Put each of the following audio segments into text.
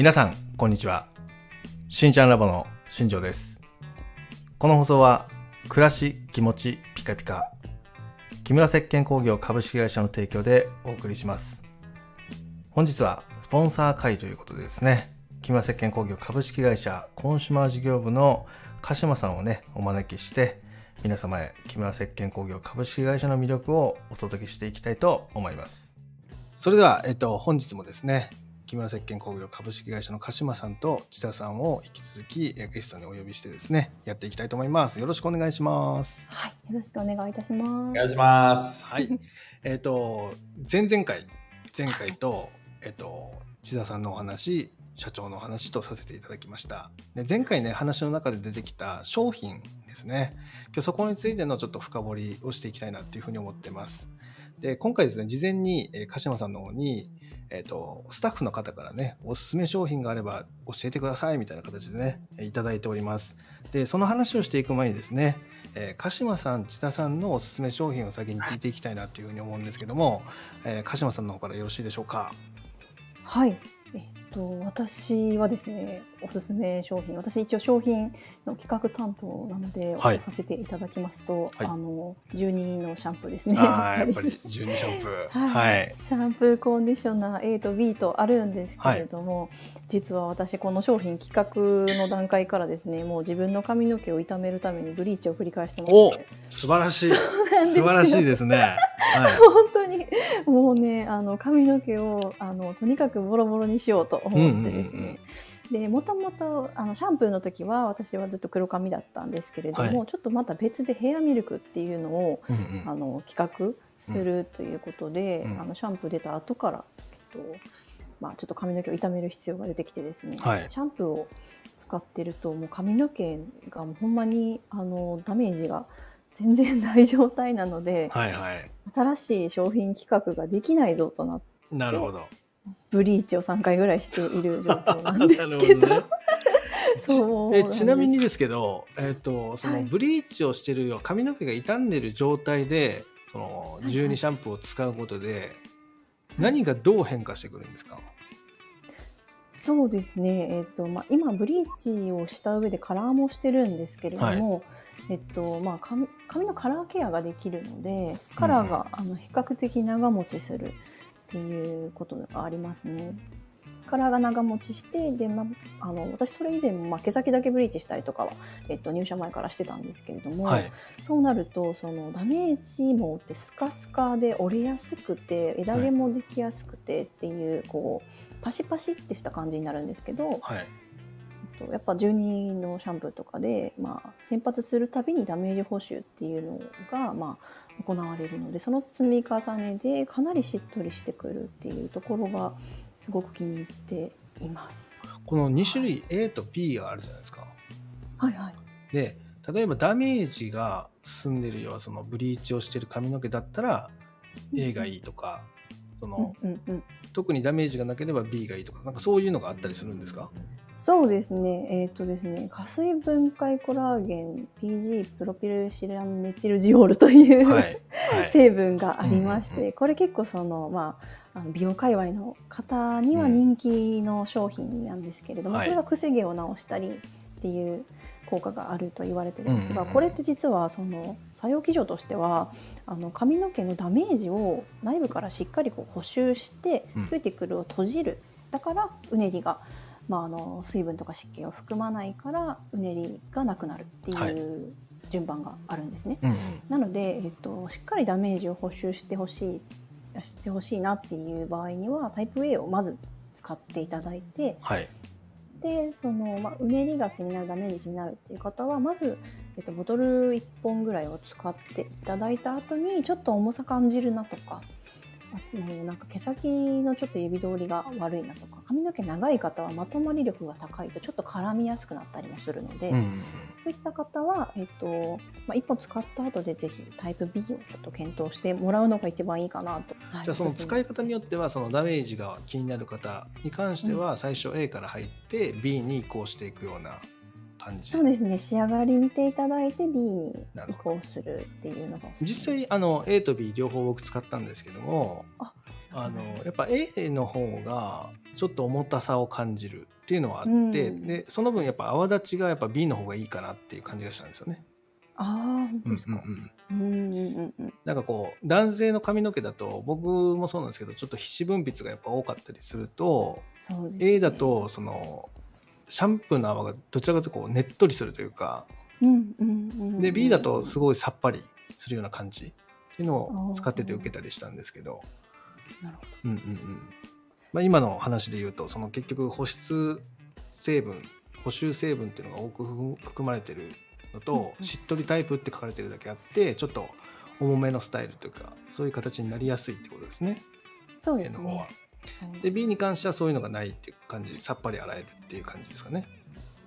皆さん、こんにちは。しんちゃんラボの新庄です。この放送は、暮らし、気持ち、ピカピカ。木村石鹸工業株式会社の提供でお送りします。本日は、スポンサー会ということでですね、木村石鹸工業株式会社コンシュマー事業部の鹿島さんをね、お招きして、皆様へ木村石鹸工業株式会社の魅力をお届けしていきたいと思います。それでは、えっと、本日もですね、木村石鹸工業株式会社の鹿島さんと千田さんを引き続きえゲストにお呼びしてですね、やっていきたいと思います。よろしくお願いします。はい、よろしくお願いいたします。お願いします。はい。えっと、前々回、前回と、えっと、千田さんのお話、社長のお話とさせていただきました。で前回ね、話の中で出てきた商品ですね。今日そこについてのちょっと深掘りをしていきたいなっていうふうに思ってます。で、今回ですね、事前に、えー鹿島さんの方に、えっ、と、スタッフの方からね、おすすめ商品があれば教えてくださいみたいな形でね、えいただいております。で、その話をしていく前にですね、えー鹿島さん、千田さんのおすすめ商品を先に聞いていきたいなというふうに思うんですけども、えー鹿島さんの方からよろしいでしょうか？はい、と私はですね、おすすめ商品、私一応商品の企画担当なので、はいさせていただきますと、はいあの12のシャンプーですね。やっぱり12シャンプー。はいはい。シャンプーコンディショナー A と B とあるんですけれども、実は私この商品企画の段階からですねもう自分の髪の毛を傷めるためにブリーチを繰り返してまおして素晴らしい。素晴らしいですね。はい。本当にもうねあの髪の毛をあのとにかくボロボロにしようと思ってですうんうんうんね、でもともとあのシャンプーの時は私はずっと黒髪だったんですけれども、はちょっとまた別でヘアミルクっていうのをうんうん。あの企画するということで、うん。あのシャンプー出た後から、えっとまあ、ちょっと髪の毛を傷める必要が出てきてですね、はい。シャンプーを使ってるともう髪の毛がもうほんまにあのダメージが全然ない状態なので、はいはい。新しい商品企画ができないぞとなってなるほど。ブリーチを3回ぐらいしている状況なんですけど。そうえちなみにですけど、えっ、とそはい。のブリーチをしてるよ髪の毛が傷んでる状態でそのはいはい。12シャンプーを使うことで何がどう変化してくるんですか？そうですね、えっとまあ、今ブリーチをした上でカラーもしてるんですけれども、えっとまあ、髪髪のカラーケアができるのでカラーが、あの比較的長持ちするっていうことがありますね。カラーが長持ちしてで、まあ、あの私それ以前も、まあ、毛先だけブリーチしたりとかは、えっと、入社前からしてたんですけれども、はい。そうなるとそのダメージ毛ってスカスカで折れやすくて枝毛もできやすくてっていうこうパシパシってした感じになるんですけどはい。えっとやっぱ12のシャンプーとかで、まあ、洗髪するたびにダメージ補修っていうのが、まあ、行われるのでその積み重ねでかなりしっとりしてくるっていうところがすごく気に入っています。この2種類 A と B があるじゃないですか。はいはいで例えばダメージが進んでるようなそのブリーチをしてる髪の毛だったら A がいいとかそのうんうんうん特にダメージがなければ B がいいとかなんかそういうのがあったりするんですか？そうですね、えっ、とですね、加水分解コラーゲン PG プロピルシランメチルジオールという、はい。はい。成分がありまして、うんうんうこれ結構そのまあ美容界隈の方には人気の商品なんですけれども、はい。これがくせ毛を治したりっていう効果があると言われてるんですが、うんうんうん。これって実はその作用基準としてはあの髪の毛のダメージを内部からしっかりこう補修してうん。ついてくるを閉じる、だからうねりが、まあ、あの水分とか湿気を含まないからうねりがなくなるってはいいう順番があるんですね。うんうん。なので、えっと、しっかりダメージを補修してほしいしてほしいなっていう場合にはタイプ A をまず使っていただいてはい。でその、まあ、うねりが気になるダメージ気になるっていう方はまず、えっと、ボトル1本ぐらいを使っていただいた後にちょっと重さ感じるなとかあのなんか毛先のちょっと指通りが悪いなとか髪の毛長い方はまとまり力が高いとちょっと絡みやすくなったりもするので。うんうんそういった方は、えっとまあ、1本使った後でぜひタイプ B をちょっと検討してもらうのが一番いいかなと。はいじゃあその使い方によってはそのダメージが気になる方に関しては最初 A から入って B に移行していくような感じ。そうですね。仕上がり見ていただいて B に移行するっていうのが実際あの A と B 両方僕使ったんですけどもああのやっぱ A の方がちょっと重たさを感じるっていうのはあって、うん。でその分やっぱ泡立ちがやっぱ B の方がいいかなっていう感じがしたんですよね。ああ、ですか。うん。うんうんうんうん。なんかこう男性の髪の毛だと僕もそうなんですけどちょっと皮脂分泌がやっぱ多かったりするとそうですね。A だ、とそのシャンプーの泡がどちらかというとこうねっとりするというかうんうんで B だとすごいさっぱりするような感じっていうのを使ってて受けたりしたんですけど、なるほうんうんうんまあ、今の話で言うとその結局保湿成分補修成分っていうのが多く含含まれてるのと、しっとりタイプって書かれてるだけあってちょっと重めのスタイルというかそういう形になりやすいってことですねど。そうですね。。で B に関してはそういうのがないっていう感じさっぱり洗えるっていう感じですかね。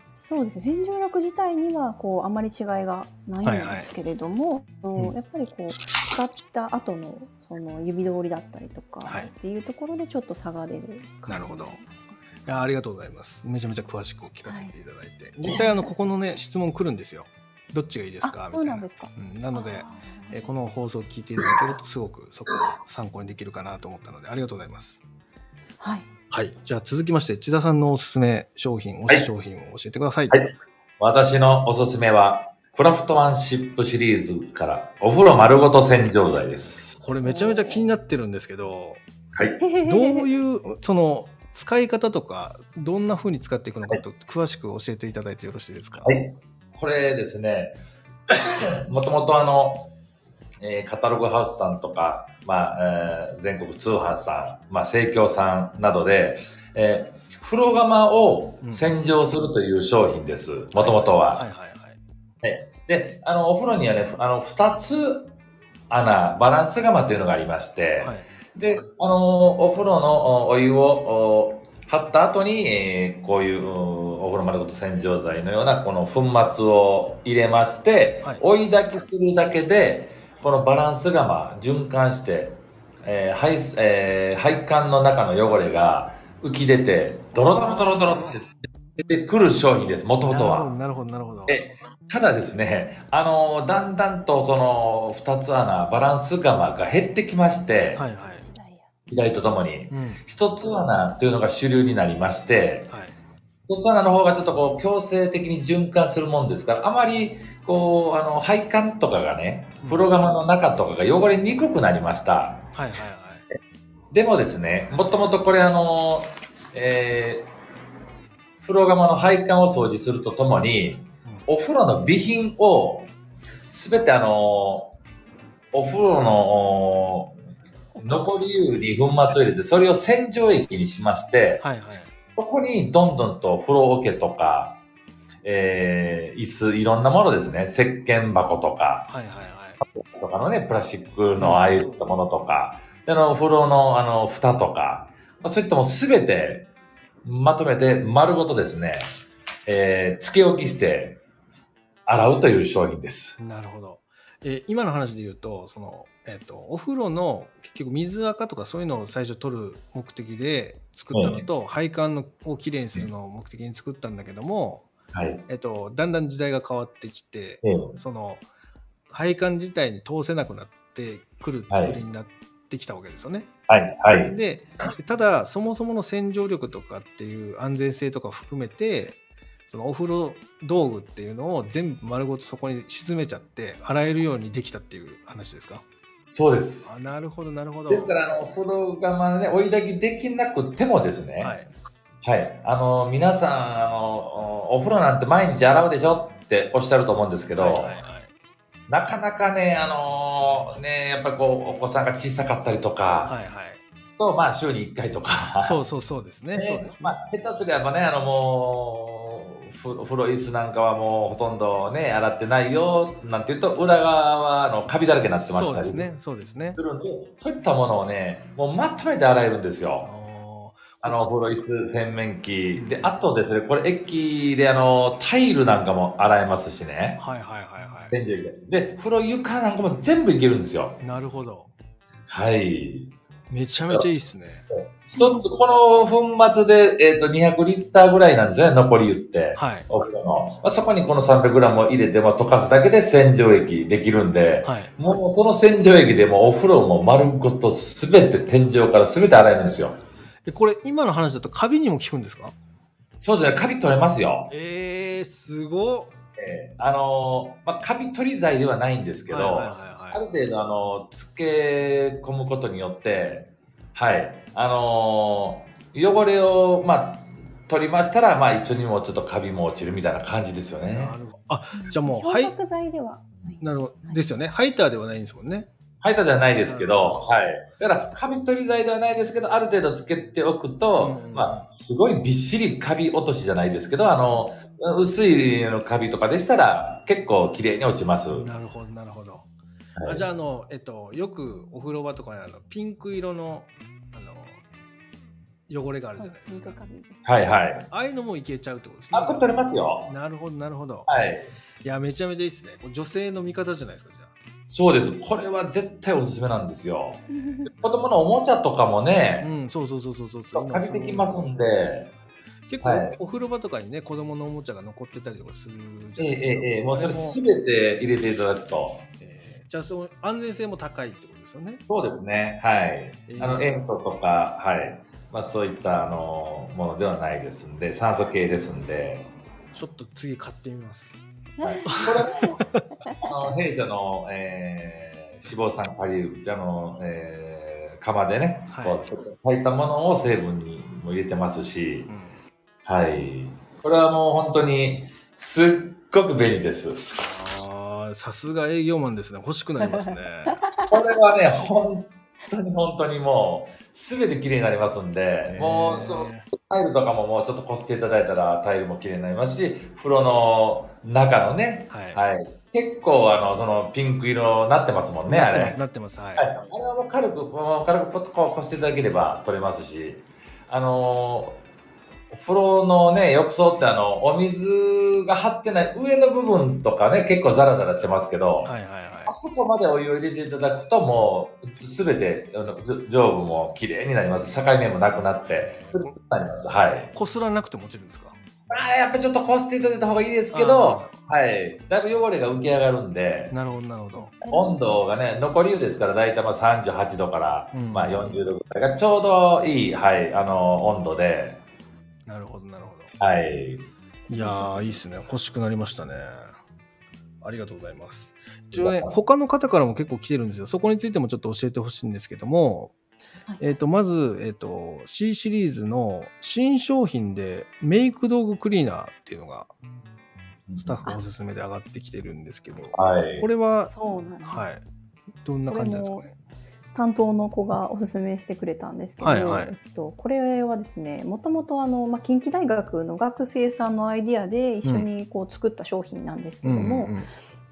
そうですね洗浄力自体にはこうあまり違いがないんですけれども、うんやっぱりこう使った後のその指通りだったりとかはいっていうところでちょっと差が出る感じになりますねいやありがとうございます。めちゃめちゃ詳しく聞かせていただいて、実際あのここのね質問来るんですよ。どっちがいいですか？あみたいな。そうなんですか。うんなのであえーこの放送を聞いていただけるとすごくそこが参考にできるかなと思ったのでありがとうございます。ーはい。はい。じゃあ続きまして千田さんのおすすめ商品、推し商品を教えてください。はい私のおすすめは、クラフトマンシップシリーズから、お風呂丸ごと洗浄剤です。これめちゃめちゃ気になってるんですけど、はい。どういうその使い方とかどんな風に使っていくのかと詳しく教えていただいてよろしいですか？はい。これですね、もともとあの、えーカタログハウスさんとか、まあ、えー全国通販さん、まあ、生協さんなどで、えー風呂釜を洗浄するという商品です。もともとは。はいはいはい。で、あの、お風呂にはね、あの、二つ穴、バランス釜というのがありまして、はいで、あのーお風呂のおお湯をお張った後に、えーこういうおお風呂丸ごと洗浄剤のようなこの粉末を入れまして、はい追いだきするだけで、このバランス釜循環して、えー配えー配管の中の汚れが浮き出て、ドロドロドロドロって出てくる商品です、もともとは。なるほどなるほど。えただですね、あのーだんだんとその二つ穴、バランス釜が減ってきまして、はいはい。時代とともに、うん一つ穴というのが主流になりまして、はい一つ穴の方がちょっとこう強制的に循環するもんですから、あまりこう、あの、配管とかがねうん、風呂釜の中とかが汚れにくくなりました。はいはいはい。でもですね、もともとこれあの、えー、風呂釜の配管を掃除するとともに、お風呂の備品を、すべてあの、お風呂のお残り湯に粉末を入れて、それを洗浄液にしまして、はいはい。そこにどんどんと風呂桶とか、えー、椅子、いろんなものですね、石鹸箱とか、はいはいはい。とかのね、プラスチックのああいったものとか、であの、風呂のあの、蓋とか、まあそういったもすべてまとめて丸ごとですね、えー、つけ置きして洗うという商品です。なるほど。えー今の話で言うと、その、えっ、と、お風呂の結局水垢とかそういうのを最初取る目的で作ったのと、配管のをきれいにするのを目的に作ったんだけども、はい。えっ、と、だんだん時代が変わってきて、ええその、配管自体に通せなくなってくる作りになってきたわけですよね。はい。はい。で、ただ、そもそもの洗浄力とかっていう安全性とか含めて、そのお風呂道具っていうのを全部丸ごとそこに沈めちゃって洗えるようにできたっていう話ですか？そうですあ。なるほどなるほどですから、あの、風呂釜ね、追い炊きできなくてもですね、はいはい。あの、皆さん、あの、お風呂なんて毎日洗うでしょっておっしゃると思うんですけど、はいはいはい。なかなかね、あのね、やっぱりこう、お子さんが小さかったりとか、はいはい。と、まあ、週に1回とか。そうそうそうですね。ねそうですね。まあ、下手すればね、あの、もう、風呂椅子なんかはもうほとんどね、洗ってないよ、なんて言うと、裏側は、あの、カビだらけになってましたり。そうですね。そうですね。するんで、そういったものをね、もうまとめて洗えるんですあよ。ーあの、お風呂椅子、洗面器。で、あとですね、これ液で、あの、タイルなんかも洗えますしね。はいはいはいは洗浄液で。で、風呂床なんかも全部いけるんですよ。いなるほどはい。めちゃめちゃいいっすね。一つ、この粉末で、えっ、と、200リッターぐらいなんですよね、残り言って。はい。お風呂の。まあ、そこにこの 300g を入れて、まあ、溶かすだけで洗浄液できるんで、はい。もうその洗浄液でもうお風呂も丸ごとすべて天井からすべて洗えるんですよ。で、これ、今の話だとカビにも効くんですか？そうですね、カビ取れますよ。えー、すごっ。えーあのーまあ、カビ取り剤ではないんですけど、はいはいはいある程度、あの、つけ込むことによって、はい、あのー汚れを、まあ、取りましたら、まあ、一緒にもちょっとカビも落ちるみたいな感じですよはい。ねな。るほど。あ、じゃあもう、漂はい。白剤ではない。なるほど。ですよね。ハイターではないんですもんね。ハイターではないですけど、はい。だから、カビ取り剤ではないですけど、ある程度つけておくと、うんまあ、すごいびっしりカビ落としじゃないですけど、あの、薄いのカビとかでしたら、結構綺麗に落ちます。なるほど、なるほど。はいあじゃあ、あの、えっと、よくお風呂場とかにあの、ピンク色の、あの、汚れがあるじゃないですか。はいはい。ああいうのもいけちゃうってことですね。あ、これ取れますよ。なるほど、なるほど。はい。いや、めちゃめちゃいいですね。女性の味方じゃないですか、じゃそうです。これは絶対おすすめなんですよ。子供のおもちゃとかもあ。うん、そうそうそうそうそうそう。借りてきますんで、結構、はいお風呂場とかにね、子供のおもちゃが残ってたりとかするじええゃないですか。ええええ、もうそれあれすべて入れていただくと。えーじゃあ、その安全性も高いってことですよね。そうですね。はい。えーあの、塩素とか、はい。まあそういった、あの、ものではないですんで、酸素系ですんで、ちょっと次買ってみます。はい、これ、あの弊社の、えー、脂肪酸カリウム、あの、えー、釜でね、はいこう炊いたものを成分にも入れてますしう、ん。はい。これはもう本当に、すっごく便利です。ああ、さすが営業マンですね。欲しくなりますね。これはね、本当に本当にもう、すべて綺麗になりますんで、もう、タイルとかももうちょっとこすっていただいたらタイルも綺麗になりますし、風呂の中のね、はい。はい。結構あの、そのピンク色になってますもんね、あれ。はい。なってます。なってますはい。あれはもう軽く、もう軽くポッとこうこすっていただければ取れますし、あのー風呂のね、浴槽ってあの、お水が張ってない上の部分とかね、結構ザラザラしてますけど、はいはいあはそこまでお湯を入れていただくと、もう、すべて、あの、上部も綺麗になります。境目もなくなって、つるっとなります。はい。い。こすらなくても落ちるんですか？あーやっぱちょっとこすっていただいた方がいいですけど、はい。だいぶ汚れが浮き上がるんで、なるほど、なるほど。温度がね、残り湯ですから、だいたいまあ38度から、うんまあ40度ぐらいがちょうどいい、はい、あの、温度で、なるほど、なるほど。はい。いやー、いいっすね。欲しくなりましたね。ありがとうございます。一応ね、他の方からも結構来てるんですよ。そこについてもちょっと教えてほしいんですけども、はいえっ、と、まず、えっ、と、C シリーズの新商品でメイク道具クリーナーっていうのが、スタッフおすすめで上がってきてるんですけど、はい。これは、そうなんです。はい。どんな感じなんですかね？担当の子がおすすめしてくれたんですけど、はいはい。えっと、これはですねもともとあの、まあ、近畿大学の学生さんのアイディアで一緒にこう作った商品なんですけども、うんうん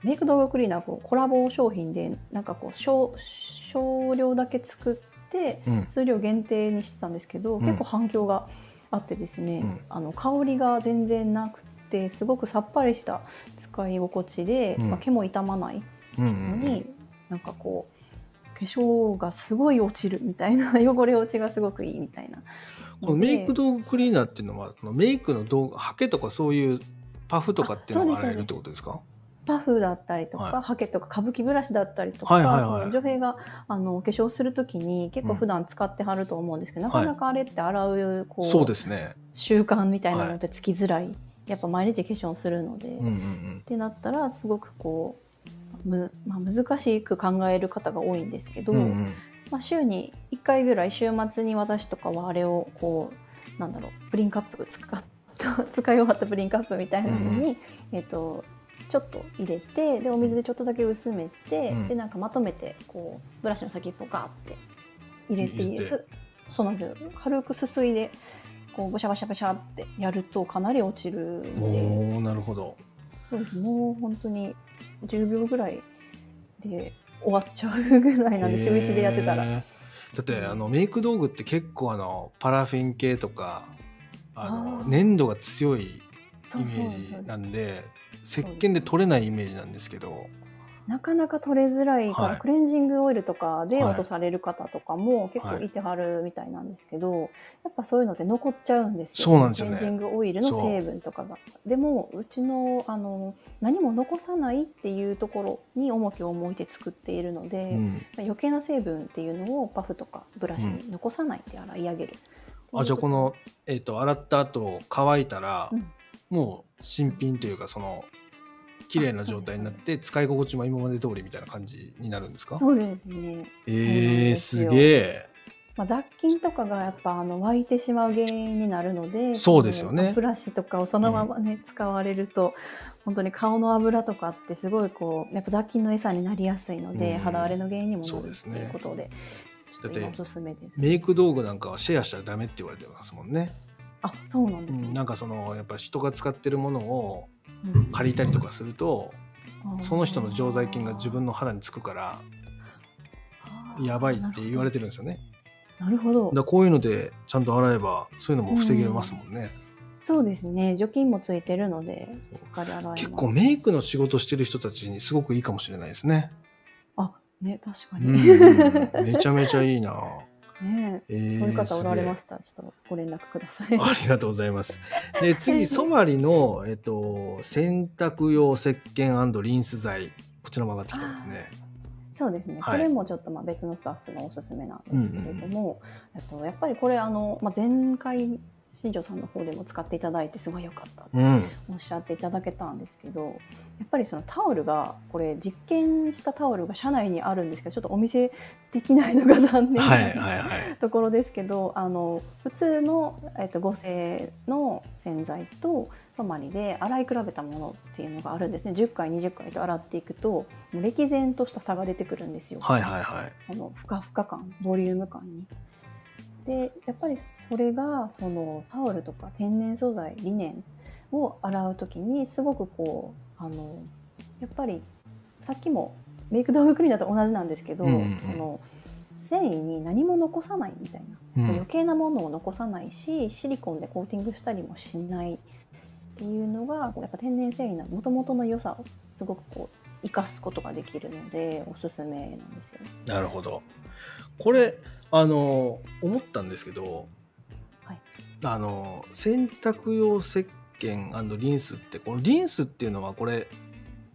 メイク道具クリーナーこうコラボ商品でなんかこう少少量だけ作ってうん。数量限定にしてたんですけど、うん。結構反響があってですね、うん。あの香りが全然なくてすごくさっぱりした使い心地で、うん。まあ、毛も傷まないうんうのん。に、なんかこう化粧がすごい落ちるみたいな 汚れ落ちがすごくいいみたいな。このメイクで道具クリーナーっていうのは、そのメイクの道具、ハケとかそういうパフとかっていうのが洗えるってことですか？パフだったりとか、はい。ハケとか歌舞伎ブラシだったりとか、はいはいはい。その女性があのお化粧するときに結構普段使ってはると思うんですけど、はい。なかなかあれって洗うこうそうですね。習慣みたいなのってつきづらい、やっぱ毎日化粧するので、うんうっん。てなったらすごくこうむ、まあ、難しく考える方が多いんですけど、うん。うん。うんまあ、週に1回ぐらい週末に私とかはあれをこうなんだろうプリンカップ使った使い終わったプリンカップみたいなのに、えっとちょっと入れてでお水でちょっとだけ薄めて、うん。でなんかまとめてこうブラシの先っぽガーって入れて入れて。すそうなんですよ軽くすすいでこうブシャバシャバシャってやるとかなり落ちるんで。おーなるほど。そうです。もう本当に10秒ぐらいで終わっちゃうぐらいなんで週1でやってたら。だってあのメイク道具って結構あのパラフィン系とかあの粘度が強いイメージなんで石鹸で取れないイメージなんですけどなかなか取れづらいから、はいクレンジングオイルとかではい落とされる方とかも結構いてはるみたいなんですけど、やっぱそういうのって残っちゃうんですよ。そうなんですよねクレンジングオイルの成分とかが。でも、うちの、あの、何も残さないっていうところに重きを置いて作っているので、うん。余計な成分っていうのをパフとかブラシに残さないで洗い上げる。あ、じゃあこの、えっ、と、洗った後、乾いたら、うんもう新品というか、その、綺麗な状態になって、使い心地も今まで通りみたいな感じになるんですか？そうですね。えー、ですげえ。まあ、雑菌とかがやっぱあの湧いてしまう原因になるのでそうですよね。ブラシとかをそのままね、使われると本当に顔の油とかってすごいこうやっぱ雑菌の餌になりやすいので、うん。肌荒れの原因にもなるねいうことでだって今おすすめです、メイク道具なんかはシェアしたらダメって言われてますもんね。あそうなんですね、うん、なんかその、やっぱ人が使ってるものをうん借りたりとかすると、その人の常在菌が自分の肌につくから、やばいって言われてるんですよね。なるほど。だこういうのでちゃんと洗えば、そういうのも防げますもんね。そうですね。除菌もついてるのでしっかり洗えます結構メイクの仕事してる人たちにすごくいいかもしれないですね。あね確かうんに、うん。めちゃめちゃいいな。ねえーそういう方おられました？らちょっとご連絡ください。ありがとうございます。で、次、ソマリの、えっと、洗濯用石鹸リンス剤。こちらも上がってきたんですね。そうですね、はい。これもちょっとまあ別のスタッフのおすすめなんですけれども、えっとやっぱりこれあの、まあ、前回新庄さんの方でも使っていただいてすごい良かったってうん。おっしゃっていただけたんですけどやっぱりそのタオルがこれ実験したタオルが社内にあるんですけどちょっとお見せできないのが残念はいなはいはい。ところですけどあの普通の、えっと、合成の洗剤とソマリで洗い比べたものっていうのがあるんですね10回20回と洗っていくと歴然とした差が出てくるんですよ、はいはいはい。そのふかふか感ボリューム感に。でやっぱりそれがそのタオルとか天然素材リネンを洗う時にすごくこうあのやっぱりさっきもメイク道具クリーナーと同じなんですけど、うんうんうんその繊維に何も残さないみたいな、うん余計なものを残さないしシリコンでコーティングしたりもしないっていうのがやっぱ天然繊維のもともとの良さをすごくこう生かすことができるのでおすすめなんですよね。なるほど。これ、あの、思ったんですけど、はいあの、洗濯用石鹸リンスって、このリンスっていうのは、これ、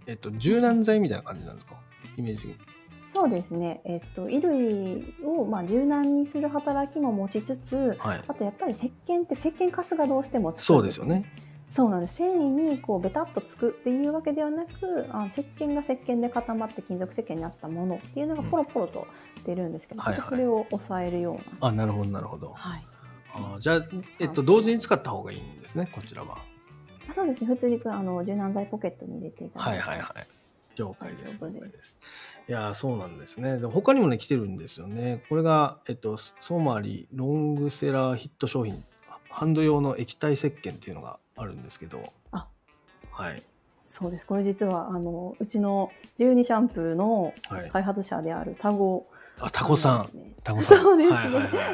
えっと、柔軟剤みたいな感じなんですか？イメージ。そうですね、えっと、衣類をまあ柔軟にする働きも持ちつつはい。あとやっぱり石鹸って石鹸カスがどうしてもつくんそうですよね。そうなんです繊維にこうベタっとつくっていうわけではなくあ石鹸が石鹸で固まって金属石鹸になったものっていうのがポロポロと出るんですけど、はいはいそれを抑えるような、あ、なるほど、なるほど。はい、あじゃあ、えっと、同時に使った方がいいんですね、こちらは。あそうですね普通にあの柔軟剤ポケットに入れていただいて、はいはいはい。了解です。です了解ですいやーそうなんですね。で他にもね、来てるんですよね。これが、えっと、ソマリロングセラーヒット商品、ハンド用の液体石鹸っていうのがあるんですけど、あはい。そうですこれ実はあのうちの12シャンプーのはい。開発者であるタゴあ、タコさん。んタコさん。そうですね。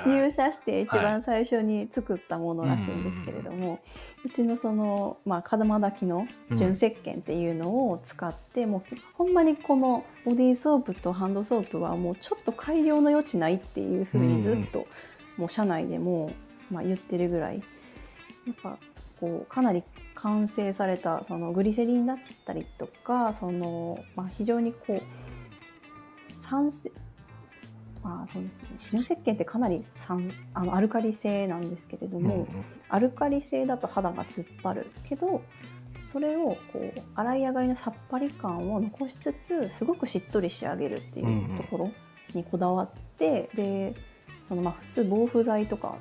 入社して一番最初に作ったものらしいんですけれども、うちのその、まあ、門巻きの純石鹸っていうのを使って、もうほんまにこのボディーソープとハンドソープはもうちょっと改良の余地ないっていうふうにずっと、もう社内でも、まあ、言ってるぐらい。やっぱこうかなり完成されたそのグリセリンだったりとかその、まあ、非常にこう酸性まあそうですね純石鹸ってかなり酸あのアルカリ性なんですけれども、うんうんアルカリ性だと肌が突っ張るけどそれをこう洗い上がりのさっぱり感を残しつつすごくしっとり仕上げるっていうところにこだわって、でそのまあ普通防腐剤とか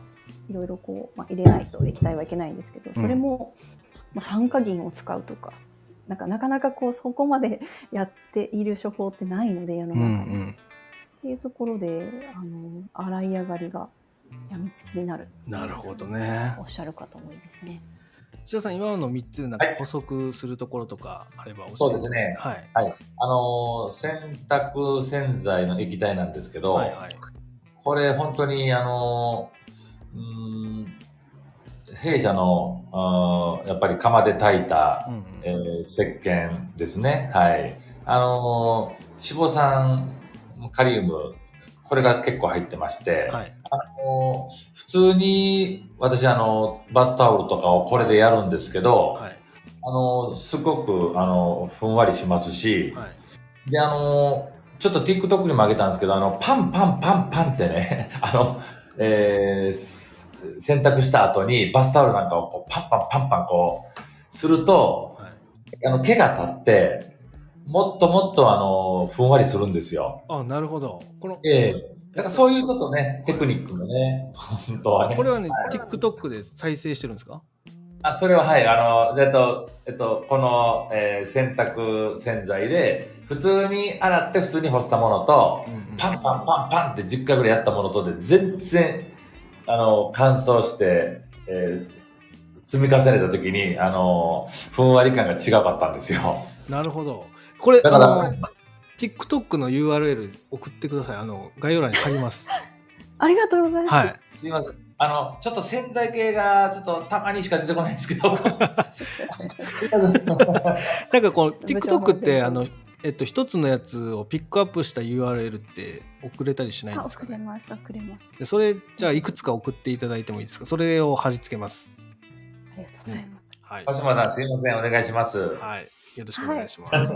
いろいろこう、まあ、入れないと液体はいけないんですけどそれも、まあ、酸化銀を使うとかなんかなかなかこうそこまでやっている処方ってないので世のうんう中に。ん。っていうところであの洗い上がりがやみつきになるなるほどね。おっしゃる方多いですね。千田さん、今の3つでな補足するところとかあれば教えてそうですねはい。はい。あのー洗濯洗剤の液体なんですけど、はいはい。これ本当にあのーうーん、弊社の、あーやっぱり釜で炊いた、うんうんえー石鹸ですね。はい。あのー脂肪酸、カリウム、これが結構入ってまして、はい。あのー普通に私あの、バスタオルとかをこれでやるんですけど、はい。あのーすごく、あのーふんわりしますし、はい。で、あのーちょっと TikTok にも上げたんですけど、あの、パンパンパンパンってね、あの、えーす洗濯した後にバスタオルなんかをこうパンパンパンパンこう、すると、はい。あの、毛が立って、もっともっとあの、ふんわりするんですよ。あ、なるほど。この、ええだからそういうちょっとね、テクニックもね、本当はね。これはね、TikTok で再生してるんですか？あ、それははい、あの、えっと、えっと、この、えー洗濯洗剤で、普通に洗って普通に干したものと、パンパンパンパンって10回ぐらいやったものとで、全然、あの、乾燥して、えー積み重ねた時に、あの、ふんわり感が違かったんですよ。なるほど。これ、あだからの、TikTok の URL 送ってください。あの、概要欄に貼ります。ありがとうございます。はい。すいません。あの、ちょっと洗剤系が、ちょっとたまにしか出てこないんですけど。なんかこの TikTok って、のあの、えっと、一つのやつをピックアップした URL って送れたりしないんあ、ですかね？送れます、送れます。でそれ、じゃあ、いくつか送っていただいてもいいですか？それを貼り付けます。ありがとうございます。はい。鹿島さん、すいません。お願いします。はい。よろしくお願いします。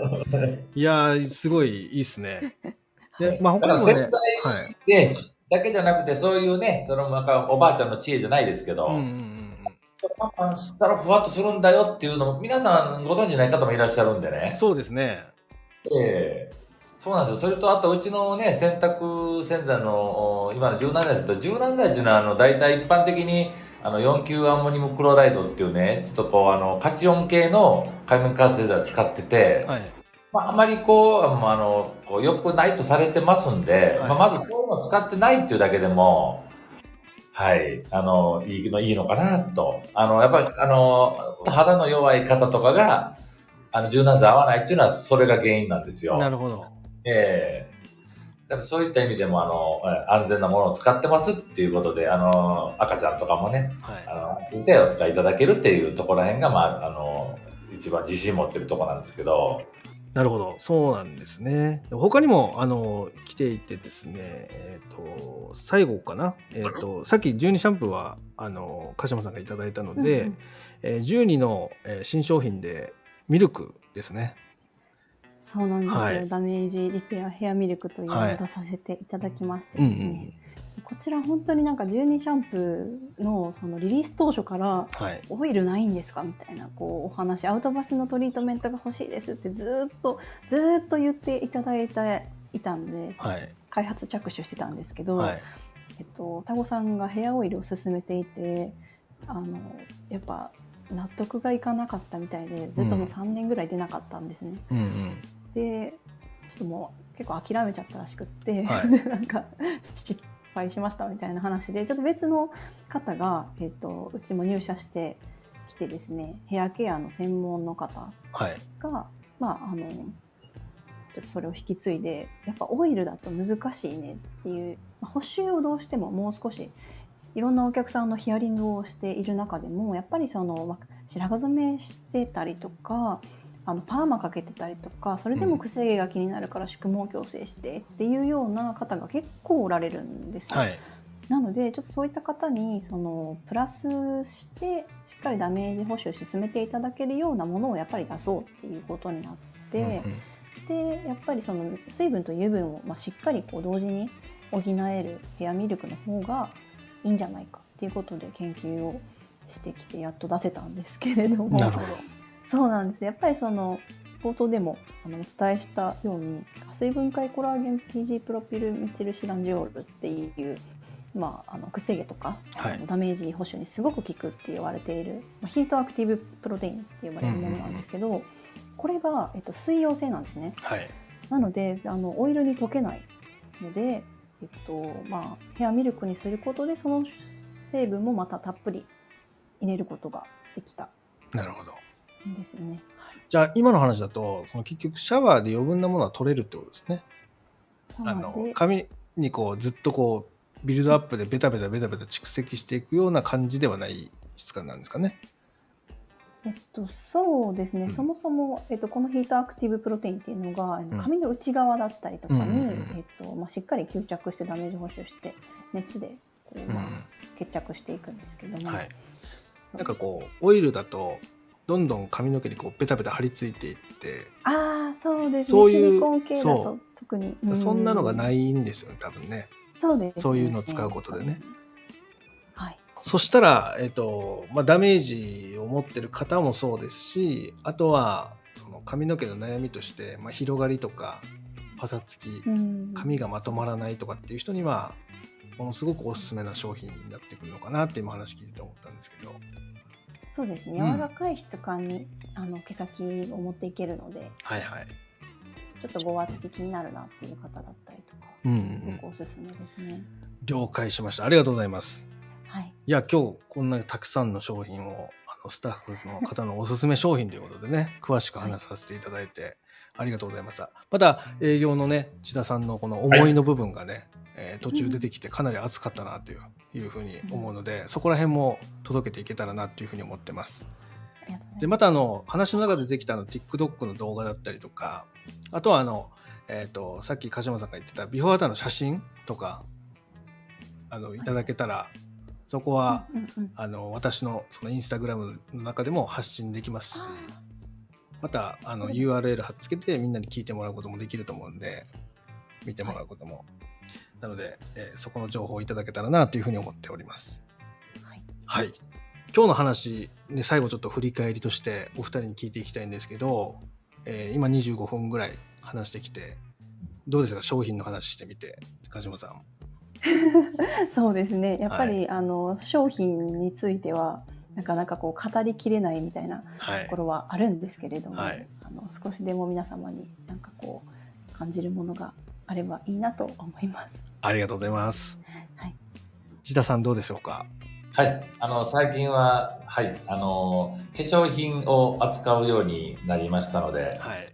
い、やー、すごいいいっすね。で、まあ、他にもね、洗剤はい。で、だけじゃなくて、そういうね、その、なんか、おばあちゃんの知恵じゃないですけど、うんうんうんパンパン吸ったらふわっとするんだよっていうのも、皆さんご存知ない方もいらっしゃるんでうん。ね。そうですね。ええそうなんですよ。それと、あと、うちのね、洗濯洗剤の、お今の柔軟剤ですと、柔軟剤っていうのは、あの、大体一般的に、あの、4級アンモニウムクロライドっていうね、ちょっとこう、あの、カチオン系の海面活性剤を使ってて、はい。まあ、あまりこう、あの、あのこう良くないとされてますんで、はいまあ、まずそういうのを使ってないっていうだけでも、はい、あの、いいの、いいのかなと。あの、やっぱり、あの、肌の弱い方とかが、あの、柔軟剤合わないっていうのは、それが原因なんですよ。なるほど。ええだからそういった意味でも、あの、え安全なものを使ってますっていうことで、あの、赤ちゃんとかもね、はい。あの、お使いいただけるっていうところらへんが、まあ、あの、一番自信持ってるところなんですけど、なるほど。そうなんですね。他にも、あの、来ていてですね、えっ、と、最後かな。えっ、と、さっき12シャンプーは、あの、鹿島さんがいただいたので、うんうんえー12の、えー新商品で、ミルクですね。そうなんですよ、はいダメージリペアヘアミルクというのをはい出させていただきましてうんですね、こちら本当になんか12シャンプーのそのリリース当初からはい。オイルないんですかみたいなこうお話アウトバスのトリートメントが欲しいですってずーっとずーっと言っていただいていたんではい。開発着手してたんですけど、はい。えっと、タゴさんがヘアオイルを勧めていてあのやっぱ納得がいかなかったみたいでずっともう3年ぐらい出なかったんですね。うんうん。でちょっともう結構諦めちゃったらしくって、はいで なんか失敗しましたみたいな話でちょっと別の方が、えっとうちも入社してきてですねヘアケアの専門の方はい。が、まあ、あのちょっとそれを引き継いでやっぱオイルだと難しいねっていう、まあ補修をどうしてももう少しいろんなお客さんのヒアリングをしている中でもやっぱりその、まあ白髪染めしてたりとかあのパーマかけてたりとかそれでもくせ毛が気になるから宿毛矯正してっていうような方が結構おられるんですよ。はい。なのでちょっとそういった方にそのプラスしてしっかりダメージ補修進めていただけるようなものをやっぱり出そうっていうことになって、うんうんでやっぱりその水分と油分を、まあ、しっかりこう同時に補えるヘアミルクの方がいいんじゃないかっていうことで研究をしてきてやっと出せたんですけれどもなるほど。そうなんですやっぱりその冒頭でもあのお伝えしたように水分解コラーゲン PG プロピルメチルシランジオールっていう、まあ、あのくせ毛とか、はいダメージ補修にすごく効くって言われている、まあ、ヒートアクティブプロテインって呼ばれるものなんですけど、これが、えっと、水溶性なんですね。はい。なのであのオイルに溶けないので、えっとまあ、ヘアミルクにすることでその成分もまたたっぷり入れることができたなるほど。んですよね。じゃあ、今の話だと、その結局、シャワーで余分なものは取れるってことですね。あなの髪にこう、ずっとこう、ビルドアップでベタベタベタベタ蓄積していくような感じではない質感なんですかね。えっと、そうですね、うん。そもそも、えっと、このヒートアクティブプロテインっていうのが、ん。髪の内側だったりとかに、えっとまあ、しっかり吸着してダメージ補修して熱でこう、まあ、決着していくんですけども、はい。なんかこう、オイルだと、どんどん髪の毛にこうベタベタ張り付いていって、ああそうですね。そういうシリコン系だそと特に、そんなのがないいんですよね、多分ね。そうですね、そういうのを使うことでね。はい。そしたら、えっと、まあ、ダメージを持ってる方もそうですし、あとは、その髪の毛の悩みとして、まあ、広がりとか、パサつき、うん。髪がまとまらないとかっていう人には、ものすごくおすすめな商品になってくるのかなって今話聞いてて思ったんですけど。そうですねうん柔らかい質感に、あの毛先を持っていけるのではいはい。ちょっとごわつき気になるなっていう方だったりとかうんうんうすんごくおすすめですね、了解しました。ありがとうございます。はいいや、今日こんなたくさんの商品を、あのスタッフの方のおすすめ商品ということでね、詳しく話させていただいて、ありがとうございました。また、営業のね、千田さんのこの思いの部分がね、えー途中出てきてかなり熱かったなといういうふうに思うので、そこら辺も届けていけたらなっていうふうに思ってます。で、またあの、話の中でできたあの TikTok の動画だったりとか、あとはあの、えっ、と、さっき鹿島さんが言ってたビフォーアフターの写真とか、あの、いただけたら、そこは、あの私のそのインスタグラムの中でも発信できますしまたあの URL 貼っつけてみんなに聞いてもらうこともできると思うんで見てもらうことも、なので、えーそこの情報をいただけたらなというふうに思っております。はい。はい。今日の話、ね、最後ちょっと振り返りとしてお二人に聞いていきたいんですけど、えー今25分ぐらい話してきてどうですか？商品の話してみて鹿島さん。そうですね。やっぱり、あの商品についてはなかなかこう語りきれないみたいなはいところはあるんですけれども、はいあの少しでも皆様になんかこう感じるものがあればいいなと思います。ありがとうございますはい、千田さんどうでしょうか？はい。あの、最近は、はい。あの、化粧品を扱うようになりましたので、はい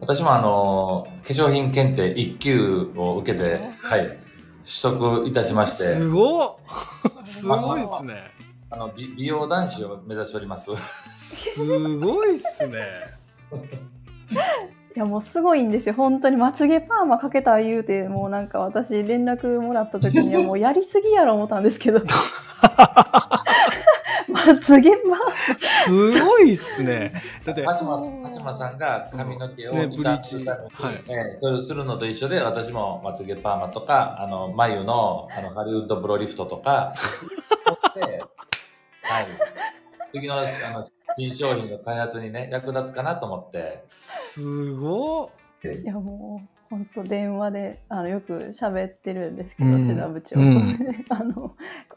私もあの、化粧品検定1級を受けて、はい。取得いたしまして、すごっ すごいですね。あの、美美容男子を目指しております。すごいっすね。いやもうすごいんですよ本当にまつげパーマかけた言うてもうなんか私連絡もらった時に はもうやりすぎやろ思ったんですけど まつげパーマすごいっすね。だって、八間さんが髪の毛をね傷つけたのに、はいえーそれをするのと一緒で、私もまつげパーマとか、あの、眉の、あの、ハリウッドブロリフトとか、取ってはい。次の、あの、新商品の開発にね、役立つかなと思って、すごっ。いやもう本当電話であのよく喋ってるんですけど、うん。千田部長。と、うん。あのこ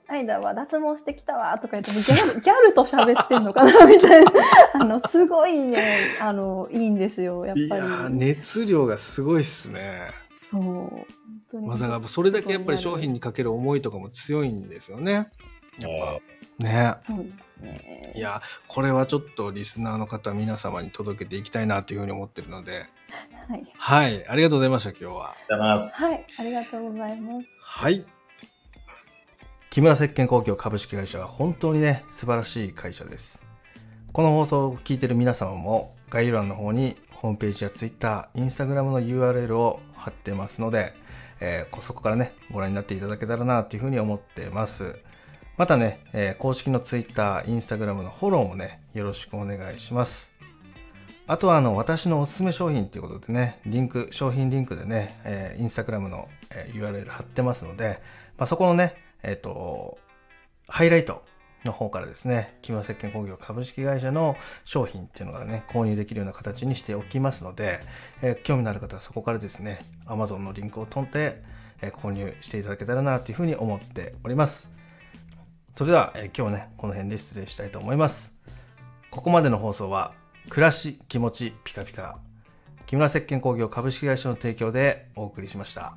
の間は脱毛してきたわとか言ってもギャルギャルと喋ってんのかなみたいな。あのすごいね。あのいいんですよやっぱり。いやー、熱量がすごいっすね。そう。本当に。まあ、だからそれだけやっぱり商品にかける思いとかも強いんですよね。やっぱ。ね。そうですねいや、これはちょっとリスナーの方、皆様に届けていきたいなというふうに思ってるので、はい、はい、ありがとうございました、今日は。ありがとうございます。はい、ありがとうございますはい。木村石鹸工業株式会社は本当にね、素晴らしい会社です。この放送を聞いている皆様も概要欄の方にホームページや Twitter、Instagram の URL を貼ってますので、えーそこからね、ご覧になっていただけたらなというふうに思ってます。またね、えー公式の Twitter、Instagram のフォローもね、よろしくお願いします。あとはあの私のおすすめ商品ということでね、リンク、商品リンクでね、えーインスタグラムの、えー URL 貼ってますので、まあ、そこのね、えっ、と、ハイライトの方からですね、木村石鹸工業株式会社の商品っていうのがね、購入できるような形にしておきますので、えー興味のある方はそこからですね、Amazon のリンクを飛んで、えー購入していただけたらなというふうに思っております。それでは、えー今日はね、この辺で失礼したいと思います。ここまでの放送は、暮らし、気持ち、ピカピカ、木村石鹸工業株式会社の提供でお送りしました。